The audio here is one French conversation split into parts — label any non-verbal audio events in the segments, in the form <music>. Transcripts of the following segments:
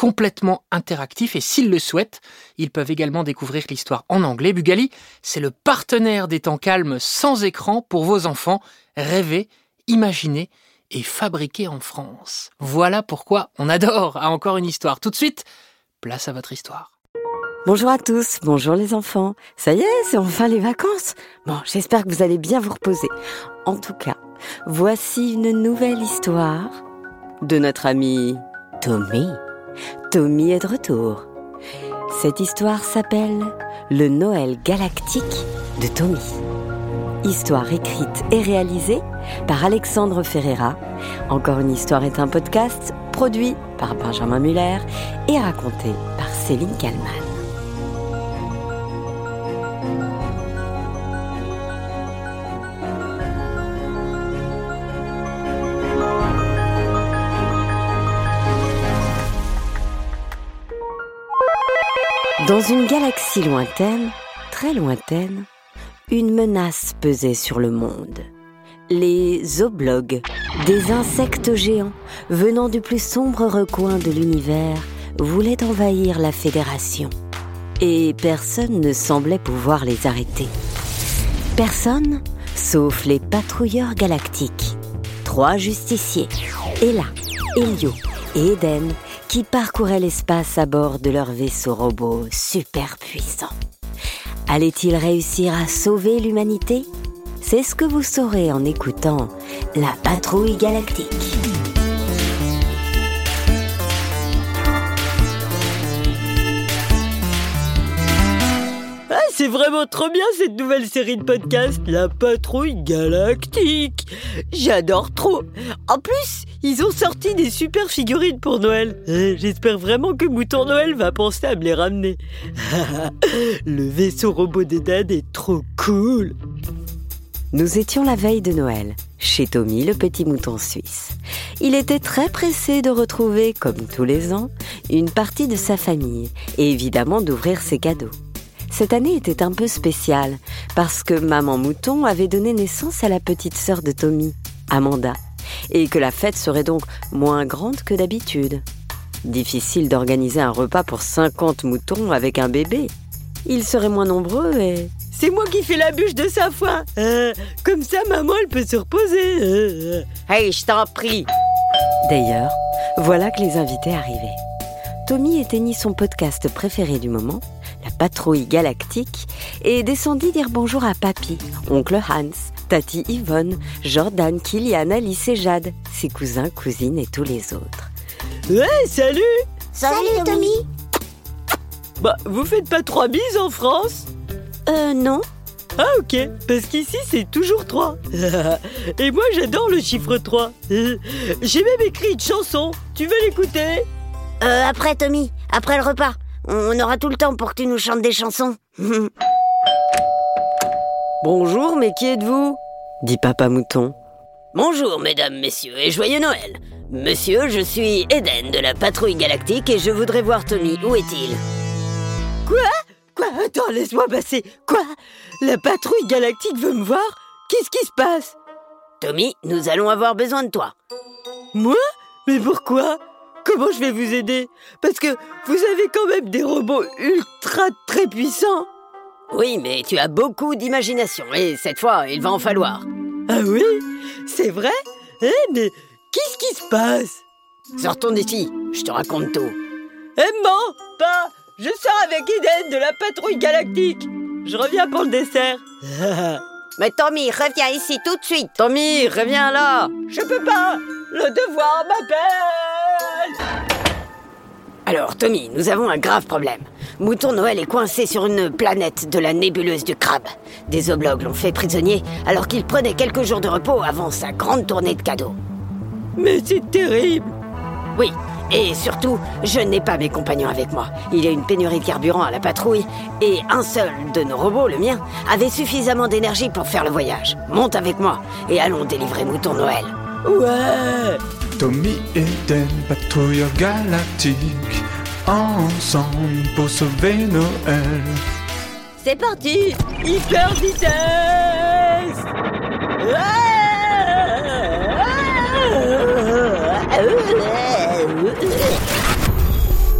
complètement interactifs et s'ils le souhaitent, ils peuvent également découvrir l'histoire en anglais. Bugali, c'est le partenaire des temps calmes sans écran pour vos enfants. Rêver, imaginer et fabriquer en France. Voilà pourquoi on adore à encore une histoire. Tout de suite, place à votre histoire. Bonjour à tous, bonjour les enfants. Ça y est, c'est enfin les vacances. Bon, j'espère que vous allez bien vous reposer. En tout cas, voici une nouvelle histoire de notre ami Tommy. Tommy est de retour. Cette histoire s'appelle Le Noël galactique de Tommy. Histoire écrite et réalisée par Alexandre Ferreira. Encore une histoire est un podcast produit par Benjamin Muller et raconté par Céline Kallmann. Dans une galaxie lointaine, très lointaine, une menace pesait sur le monde. Les oblogues, des insectes géants venant du plus sombre recoin de l'univers, voulaient envahir la Fédération. Et personne ne semblait pouvoir les arrêter. Personne, sauf les patrouilleurs galactiques. Trois justiciers, Ella, Elio et Eden, qui parcouraient l'espace à bord de leur vaisseau robot super puissant. Allait-il réussir à sauver l'humanité? C'est ce que vous saurez en écoutant La Patrouille Galactique. C'est vraiment trop bien cette nouvelle série de podcast, La Patrouille Galactique. J'adore trop. En plus, ils ont sorti des super figurines pour Noël. Euh, J'espère vraiment que Mouton Noël va penser à me les ramener. <laughs> Le vaisseau robot d'Eden est trop cool. Nous étions la veille de Noël, chez Tommy le petit mouton suisse. Il était très pressé de retrouver, comme tous les ans, une partie de sa famille et évidemment d'ouvrir ses cadeaux. Cette année était un peu spéciale parce que maman mouton avait donné naissance à la petite sœur de Tommy, Amanda, et que la fête serait donc moins grande que d'habitude. Difficile d'organiser un repas pour 50 moutons avec un bébé. Ils seraient moins nombreux et... C'est moi qui fais la bûche de sa foin. Euh, comme ça, maman, elle peut se reposer. Euh, Hey, je t'en prie. D'ailleurs, voilà que les invités arrivaient. Tommy éteignit son podcast préféré du moment, Patrouille Galactique, et descendit dire bonjour à Papy, oncle Hans, Tati Yvonne, Jordan, Kylian, Alice et Jade, ses cousins, cousines et tous les autres. Ouais, salut Salut, Tommy. Bah, vous faites pas trois bises en France? Euh, non Ah ok, parce qu'ici c'est toujours 3. <laughs> Et moi j'adore le chiffre 3. <laughs> J'ai même écrit une chanson. Tu veux l'écouter? Euh, après, Tommy, après le repas. On aura tout le temps pour que tu nous chantes des chansons. <laughs> Bonjour, mais qui êtes-vous? dit Papa Mouton. Bonjour mesdames, messieurs et joyeux Noël. Monsieur, je suis Eden de la patrouille galactique et je voudrais voir Tommy. Où est-il? Quoi? Quoi? Attends, laisse-moi passer. Quoi? La patrouille galactique veut me voir? Qu'est-ce qui se passe? Tommy, nous allons avoir besoin de toi. Moi? Mais pourquoi? Comment je vais vous aider? Parce que vous avez quand même des robots ultra très puissants. Oui, mais tu as beaucoup d'imagination et cette fois, il va en falloir. Ah oui? C'est vrai? Eh, mais qu'est-ce qui se passe? Sortons d'ici, je te raconte tout. Emma Pas. Je sors avec Eden de la patrouille galactique. Je reviens pour le dessert. <laughs> Mais Tommy, reviens ici tout de suite. Tommy, reviens là. Je peux pas. Le devoir m'appelle Alors, Tommy, nous avons un grave problème. Mouton Noël est coincé sur une planète de la nébuleuse du crabe. Des oblogues l'ont fait prisonnier alors qu'il prenait quelques jours de repos avant sa grande tournée de cadeaux. Mais c'est terrible Oui, et surtout, je n'ai pas mes compagnons avec moi. Il y a une pénurie de carburant à la patrouille et un seul de nos robots, le mien, avait suffisamment d'énergie pour faire le voyage. Monte avec moi et allons délivrer Mouton Noël. Ouais Tommy et Dan, patrouilleurs galactiques, ensemble pour sauver Noël. C'est parti Hyper vitesse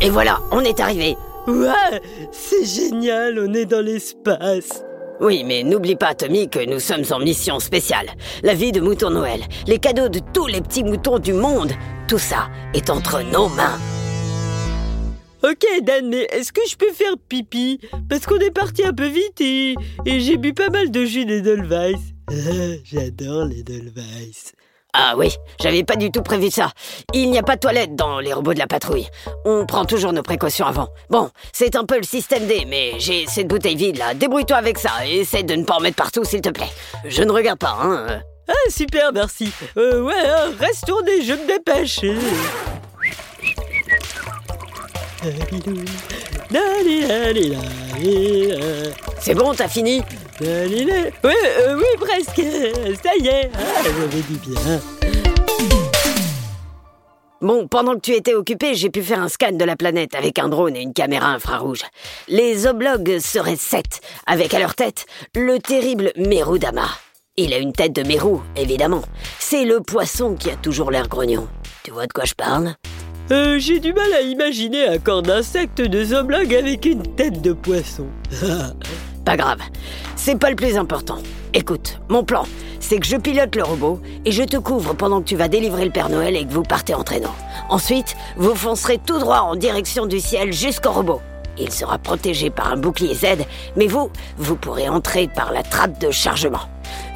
Et voilà, on est arrivé. Ouais C'est génial, on est dans l'espace Oui, mais n'oublie pas, Tommy, que nous sommes en mission spéciale. La vie de Mouton Noël, les cadeaux de tous les petits moutons du monde, tout ça est entre nos mains. Ok Dan, est-ce que je peux faire pipi? Parce qu'on est parti un peu vite et, j'ai bu pas mal de jus d'Edelweiss. <laughs> J'adore l'Edelweiss. Ah oui, j'avais pas du tout prévu ça. Il n'y a pas de toilette dans les robots de la patrouille. On prend toujours nos précautions avant. Bon, c'est un peu le système D, mais j'ai cette bouteille vide là. Débrouille-toi avec ça et essaie de ne pas en mettre partout s'il te plaît. Je ne regarde pas, hein. Ah super, merci. Euh, ouais, hein, reste tourné, je me dépêche. C'est bon, t'as fini? Oui, euh, oui, presque. Ça y est. Ah, j'avais dit bien. Bon, pendant que tu étais occupé, j'ai pu faire un scan de la planète avec un drone et une caméra infrarouge. Les oblogues seraient sept, avec à leur tête le terrible Merudama. Il a une tête de Meru, évidemment. C'est le poisson qui a toujours l'air grognon. Tu vois de quoi je parle? Euh, j'ai du mal à imaginer un corps d'insecte de Zomlog avec une tête de poisson. <laughs> Pas grave, c'est pas le plus important. Écoute, mon plan, c'est que je pilote le robot et je te couvre pendant que tu vas délivrer le Père Noël et que vous partez en traîneau. Ensuite, vous foncerez tout droit en direction du ciel jusqu'au robot. Il sera protégé par un bouclier Z, mais vous, vous pourrez entrer par la trappe de chargement.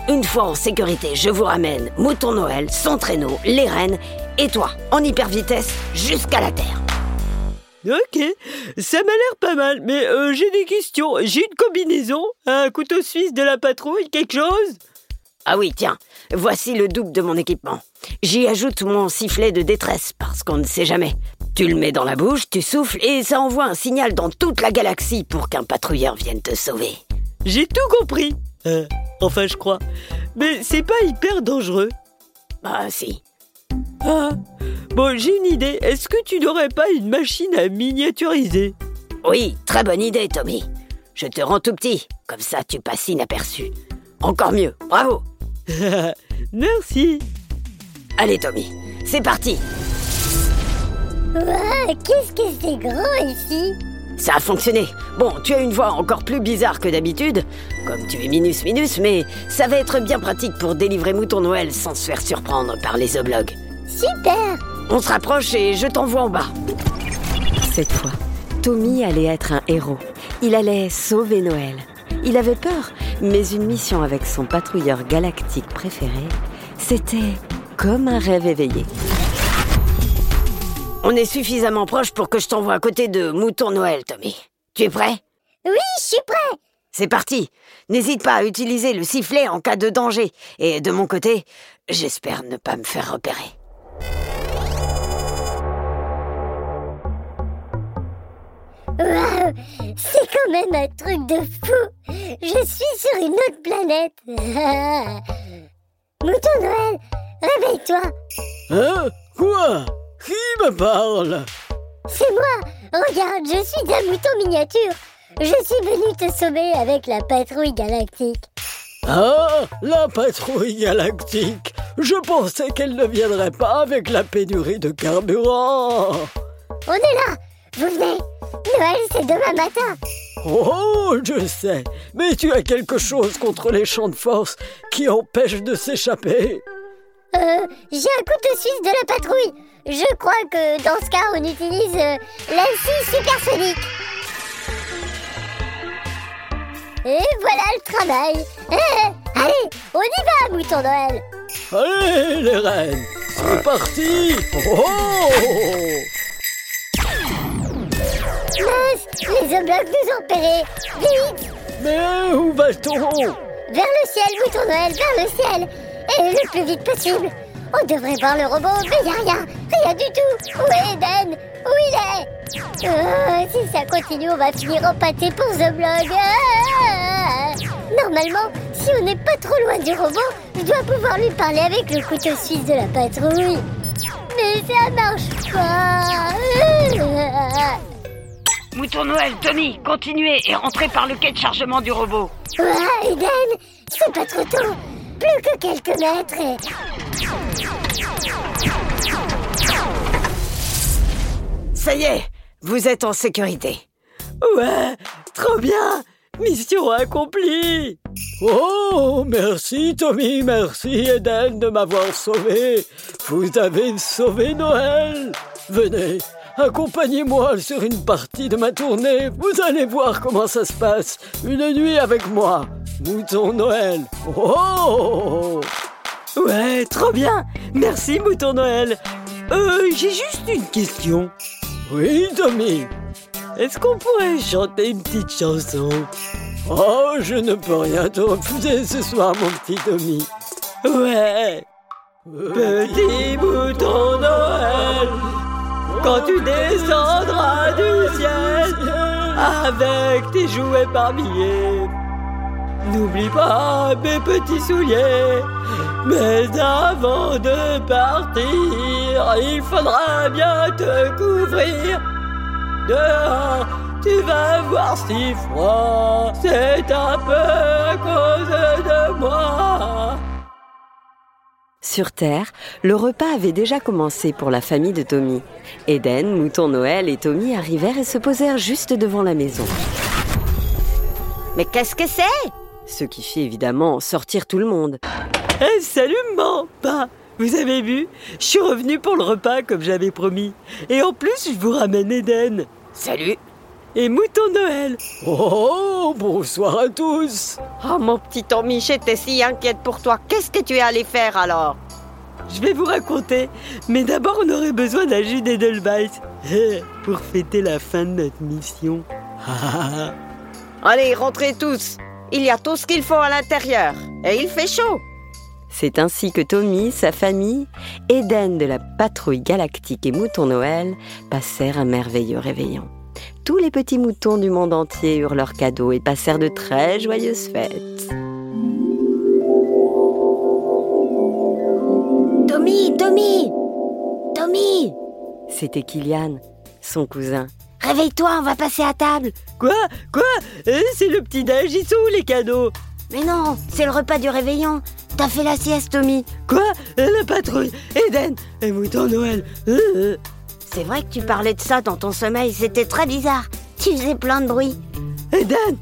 Une fois en sécurité, je vous ramène Mouton Noël, son traîneau, les rennes et toi, en hyper vitesse, jusqu'à la Terre. Ok, ça m'a l'air pas mal, mais euh, j'ai des questions. J'ai une combinaison, un couteau suisse de la patrouille, quelque chose? Ah oui, tiens, voici le double de mon équipement. J'y ajoute mon sifflet de détresse, parce qu'on ne sait jamais. Tu le mets dans la bouche, tu souffles, et ça envoie un signal dans toute la galaxie pour qu'un patrouilleur vienne te sauver. J'ai tout compris. Euh, enfin, je crois. Mais c'est pas hyper dangereux. Bah si. Ah, bon, j'ai une idée. Est-ce que tu n'aurais pas une machine à miniaturiser? Oui, très bonne idée, Tommy. Je te rends tout petit, comme ça tu passes inaperçu. Encore mieux, bravo. <laughs> Merci. Allez, Tommy, c'est parti. Qu'est-ce que c'est grand ici? Ça a fonctionné. Bon, tu as une voix encore plus bizarre que d'habitude, comme tu es Minus Minus, mais ça va être bien pratique pour délivrer Mouton Noël sans se faire surprendre par les oblogues. Super On se rapproche et je t'envoie en bas. Cette fois, Tommy allait être un héros. Il allait sauver Noël. Il avait peur, mais une mission avec son patrouilleur galactique préféré, c'était comme un rêve éveillé. On est suffisamment proche pour que je t'envoie à côté de Mouton Noël, Tommy. Tu es prêt? Oui, je suis prêt C'est parti. N'hésite pas à utiliser le sifflet en cas de danger. Et de mon côté, j'espère ne pas me faire repérer. Waouh C'est quand même un truc de fou. Je suis sur une autre planète. <laughs> Mouton Noël, réveille-toi. Hein? Quoi? Qui me parle? C'est moi. Regarde, je suis un mouton miniature. Je suis venu te sauver avec la patrouille galactique. Ah, la patrouille galactique. Je pensais qu'elle ne viendrait pas avec la pénurie de carburant. On est là. Vous venez Noël, c'est demain matin. Oh, je sais, mais tu as quelque chose contre les champs de force qui empêchent de s'échapper. Euh, j'ai un couteau suisse de la patrouille. Je crois que dans ce cas, on utilise euh, la scie supersonique. Et voilà le travail. Ah, Allez, on y va, mouton Noël. Allez, les reines, c'est parti. Oh ont repérés Vite. Mais où va-t-on? Vers le ciel, mouton Noël, vers le ciel. Et le plus vite possible. On devrait voir le robot, mais y a rien. Rien du tout. Où est Eden? Où il est? Euh, Si ça continue, on va finir en pâté pour The Blog. Ah Normalement, si on n'est pas trop loin du robot, je dois pouvoir lui parler avec le couteau suisse de la patrouille. Mais ça marche pas Mouton Noël, Tommy, continuez et rentrez par le quai de chargement du robot. Ouais, Eden, c'est pas trop tôt. Plus que quelques mètres et... Ça y est, vous êtes en sécurité. Ouais, trop bien Mission accomplie Oh, merci Tommy, merci Eden de m'avoir sauvé. Vous avez sauvé Noël. Venez, accompagnez-moi sur une partie de ma tournée. Vous allez voir comment ça se passe. Une nuit avec moi. Mouton Noël. Oh Ouais, trop bien Merci Mouton Noël. Euh, j'ai juste une question. Oui, Tommy. Est-ce qu'on pourrait chanter une petite chanson? Oh, je ne peux rien te refuser ce soir, mon petit Tommy. Ouais. Petit mouton Noël, quand tu descendras du ciel avec tes jouets par milliers, n'oublie pas mes petits souliers. Mais avant de partir, il faudra bien te couvrir. Dehors, tu vas voir si froid, c'est un peu à cause de moi. Sur Terre, le repas avait déjà commencé pour la famille de Tommy. Eden, Mouton Noël et Tommy arrivèrent et se posèrent juste devant la maison. Mais qu'est-ce que c'est? Ce qui fit évidemment sortir tout le monde. Eh, salut maman Bah, vous avez vu? Je suis revenu pour le repas comme j'avais promis. Et en plus, je vous ramène Eden. Salut. Et Mouton Noël. Oh, bonsoir à tous. Oh mon petit Tommy, j'étais si inquiète pour toi. Qu'est-ce que tu es allé faire alors? Je vais vous raconter. Mais d'abord, on aurait besoin d'un jus d'Edelweiss. Eh, Pour fêter la fin de notre mission. <laughs> Allez, rentrez tous. Il y a tout ce qu'il faut à l'intérieur. Et il fait chaud. C'est ainsi que Tommy, sa famille, Eden de la patrouille galactique et Mouton Noël passèrent un merveilleux réveillon. Tous les petits moutons du monde entier eurent leurs cadeaux et passèrent de très joyeuses fêtes. Tommy, Tommy Tommy. C'était Kylian, son cousin. Réveille-toi, on va passer à table. Quoi? Quoi? Eh, C'est le petit déj, ils sont où les cadeaux? Mais non, c'est le repas du réveillon. T'as fait la sieste, Tommy. Quoi? Eh, La patrouille. Eden Et Mouton Noël. Euh, euh. C'est vrai que tu parlais de ça dans ton sommeil, c'était très bizarre. Tu faisais plein de bruit. Eden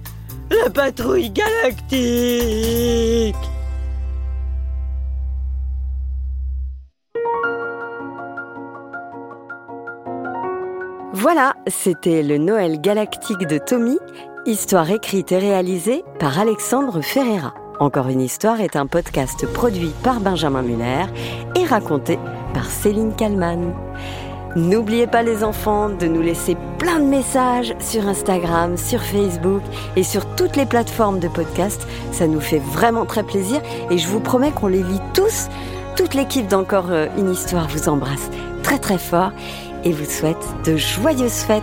La patrouille galactique Voilà, c'était le Noël galactique de Tommy, histoire écrite et réalisée par Alexandre Ferreira. Encore une histoire est un podcast produit par Benjamin Muller et raconté par Céline Kallmann. N'oubliez pas les enfants de nous laisser plein de messages sur Instagram, sur Facebook et sur toutes les plateformes de podcast. Ça nous fait vraiment très plaisir et je vous promets qu'on les lit tous. Toute l'équipe d'Encore euh, une histoire vous embrasse très très fort et vous souhaite de joyeuses fêtes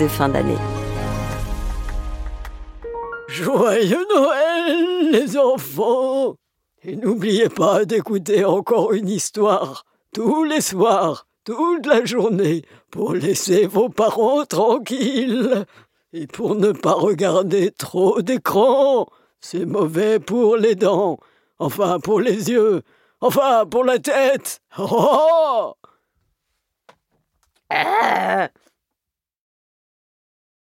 de fin d'année. Joyeux Noël, les enfants Et n'oubliez pas d'écouter encore une histoire tous les soirs, toute la journée, pour laisser vos parents tranquilles et pour ne pas regarder trop d'écran. C'est mauvais pour les dents, enfin pour les yeux, enfin pour la tête. Oh Euh,